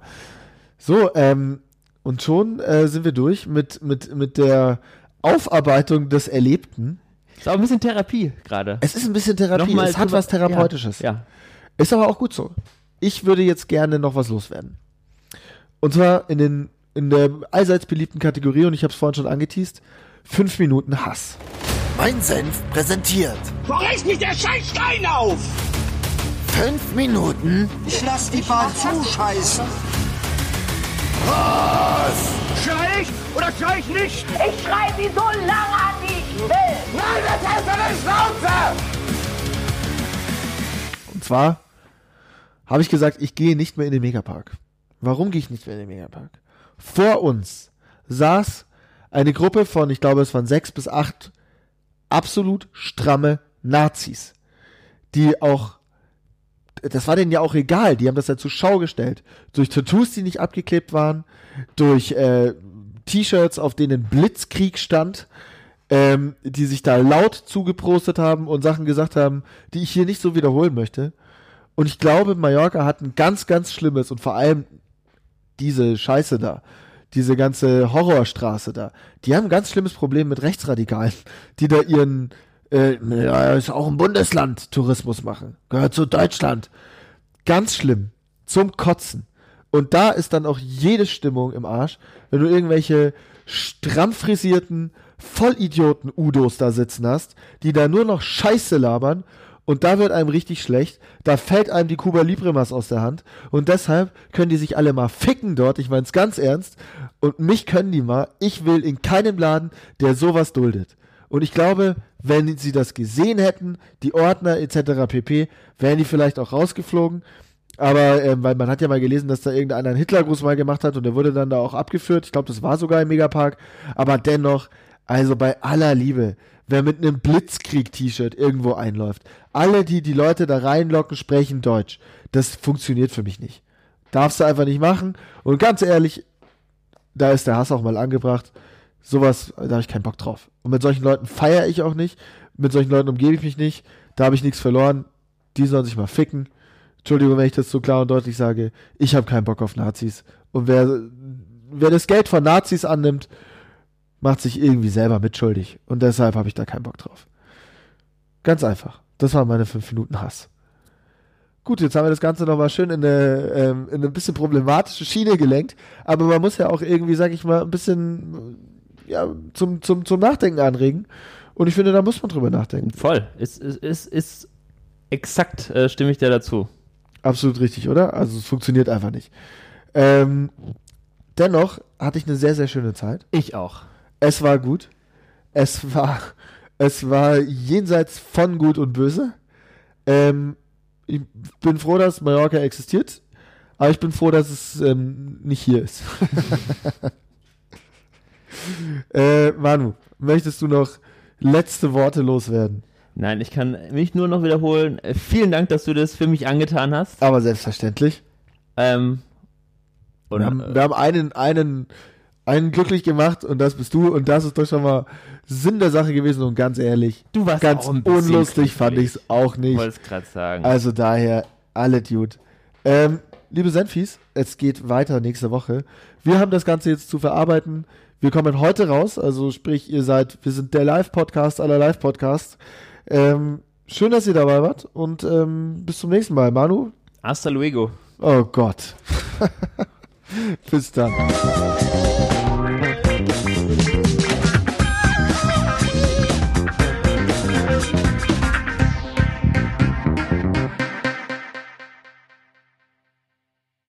So, ähm, und schon äh, sind wir durch mit, mit, mit der Aufarbeitung des Erlebten. Ist auch ein bisschen Therapie gerade. Es ist ein bisschen Therapie, Nochmal es hat was Therapeutisches. Ja, ja. Ist aber auch gut so. Ich würde jetzt gerne noch was loswerden. Und zwar in, den, in der allseits beliebten Kategorie, und ich habe es vorhin schon angeteased, fünf Minuten Hass. Mein Senf präsentiert. Wo reißt mich der Scheißstein auf? Fünf Minuten Ich lass die Bahn zuscheißen. Los! Schrei ich oder schrei ich nicht? Ich schreibe sie so lange an, wie ich will. Nein, das heißt eine Schnauze! Und zwar habe ich gesagt, ich gehe nicht mehr in den Megapark. Warum gehe ich nicht mehr in den Megapark? Vor uns saß eine Gruppe von, ich glaube, es waren sechs bis acht absolut stramme Nazis, die auch, das war denen ja auch egal, die haben das ja zur Schau gestellt. Durch Tattoos, die nicht abgeklebt waren, durch äh, T-Shirts, auf denen Blitzkrieg stand, ähm, die sich da laut zugeprostet haben und Sachen gesagt haben, die ich hier nicht so wiederholen möchte. Und ich glaube, Mallorca hat ein ganz, ganz schlimmes und vor allem diese Scheiße da, diese ganze Horrorstraße da, die haben ein ganz schlimmes Problem mit Rechtsradikalen, die da ihren, äh, ja, ist auch ein Bundesland Tourismus machen, gehört zu Deutschland. Ganz schlimm, zum Kotzen. Und da ist dann auch jede Stimmung im Arsch, wenn du irgendwelche stramm frisierten Vollidioten-Udos da sitzen hast, die da nur noch Scheiße labern und da wird einem richtig schlecht, da fällt einem die Cuba Libremas aus der Hand und deshalb können die sich alle mal ficken dort, ich mein's ganz ernst und mich können die mal, ich will in keinem Laden, der sowas duldet. Und ich glaube, wenn sie das gesehen hätten, die Ordner etc. pp, wären die vielleicht auch rausgeflogen. Aber ähm, weil man hat ja mal gelesen, dass da irgendeiner einen Hitlergruß mal gemacht hat und der wurde dann da auch abgeführt. Ich glaube, das war sogar im Megapark. Aber dennoch, also bei aller Liebe, wer mit einem Blitzkrieg-T-Shirt irgendwo einläuft, alle, die die Leute da reinlocken, sprechen Deutsch. Das funktioniert für mich nicht. Darfst du einfach nicht machen. Und ganz ehrlich, da ist der Hass auch mal angebracht. Sowas, da habe ich keinen Bock drauf. Und mit solchen Leuten feiere ich auch nicht. Mit solchen Leuten umgebe ich mich nicht. Da habe ich nichts verloren. Die sollen sich mal ficken. Entschuldigung, wenn ich das so klar und deutlich sage. Ich habe keinen Bock auf Nazis. Und wer, wer das Geld von Nazis annimmt, macht sich irgendwie selber mitschuldig. Und deshalb habe ich da keinen Bock drauf. Ganz einfach. Das waren meine fünf Minuten Hass. Gut, jetzt haben wir das Ganze nochmal schön in eine, ähm, in eine bisschen problematische Schiene gelenkt. Aber man muss ja auch irgendwie, sag ich mal, ein bisschen ja, zum, zum, zum Nachdenken anregen. Und ich finde, da muss man drüber nachdenken. Voll. Ist, ist, ist, ist exakt, äh, stimme ich dir dazu. Absolut richtig, oder? Also es funktioniert einfach nicht. Ähm, dennoch hatte ich eine sehr, sehr schöne Zeit. Ich auch. Es war gut. Es war, es war jenseits von gut und böse. Ähm, ich bin froh, dass Mallorca existiert, aber ich bin froh, dass es ähm, nicht hier ist. äh, Manu, möchtest du noch letzte Worte loswerden? Nein, ich kann mich nur noch wiederholen. Äh, vielen Dank, dass du das für mich angetan hast. Aber selbstverständlich. Ähm, und, Wir haben, äh, wir haben einen, einen, einen glücklich gemacht und das bist du und das ist doch schon mal Sinn der Sache gewesen und ganz ehrlich, Du warst ganz unlustig fand ich es auch nicht. wollte es gerade sagen. Also daher, alle Dude. Ähm, liebe Senfis, es geht weiter nächste Woche. Wir haben das Ganze jetzt zu verarbeiten. Wir kommen heute raus, also sprich, ihr seid, wir sind der Live-Podcast aller Live-Podcasts. Ähm, schön, dass ihr dabei wart und ähm, bis zum nächsten Mal. Manu? Hasta luego. Oh Gott. bis dann.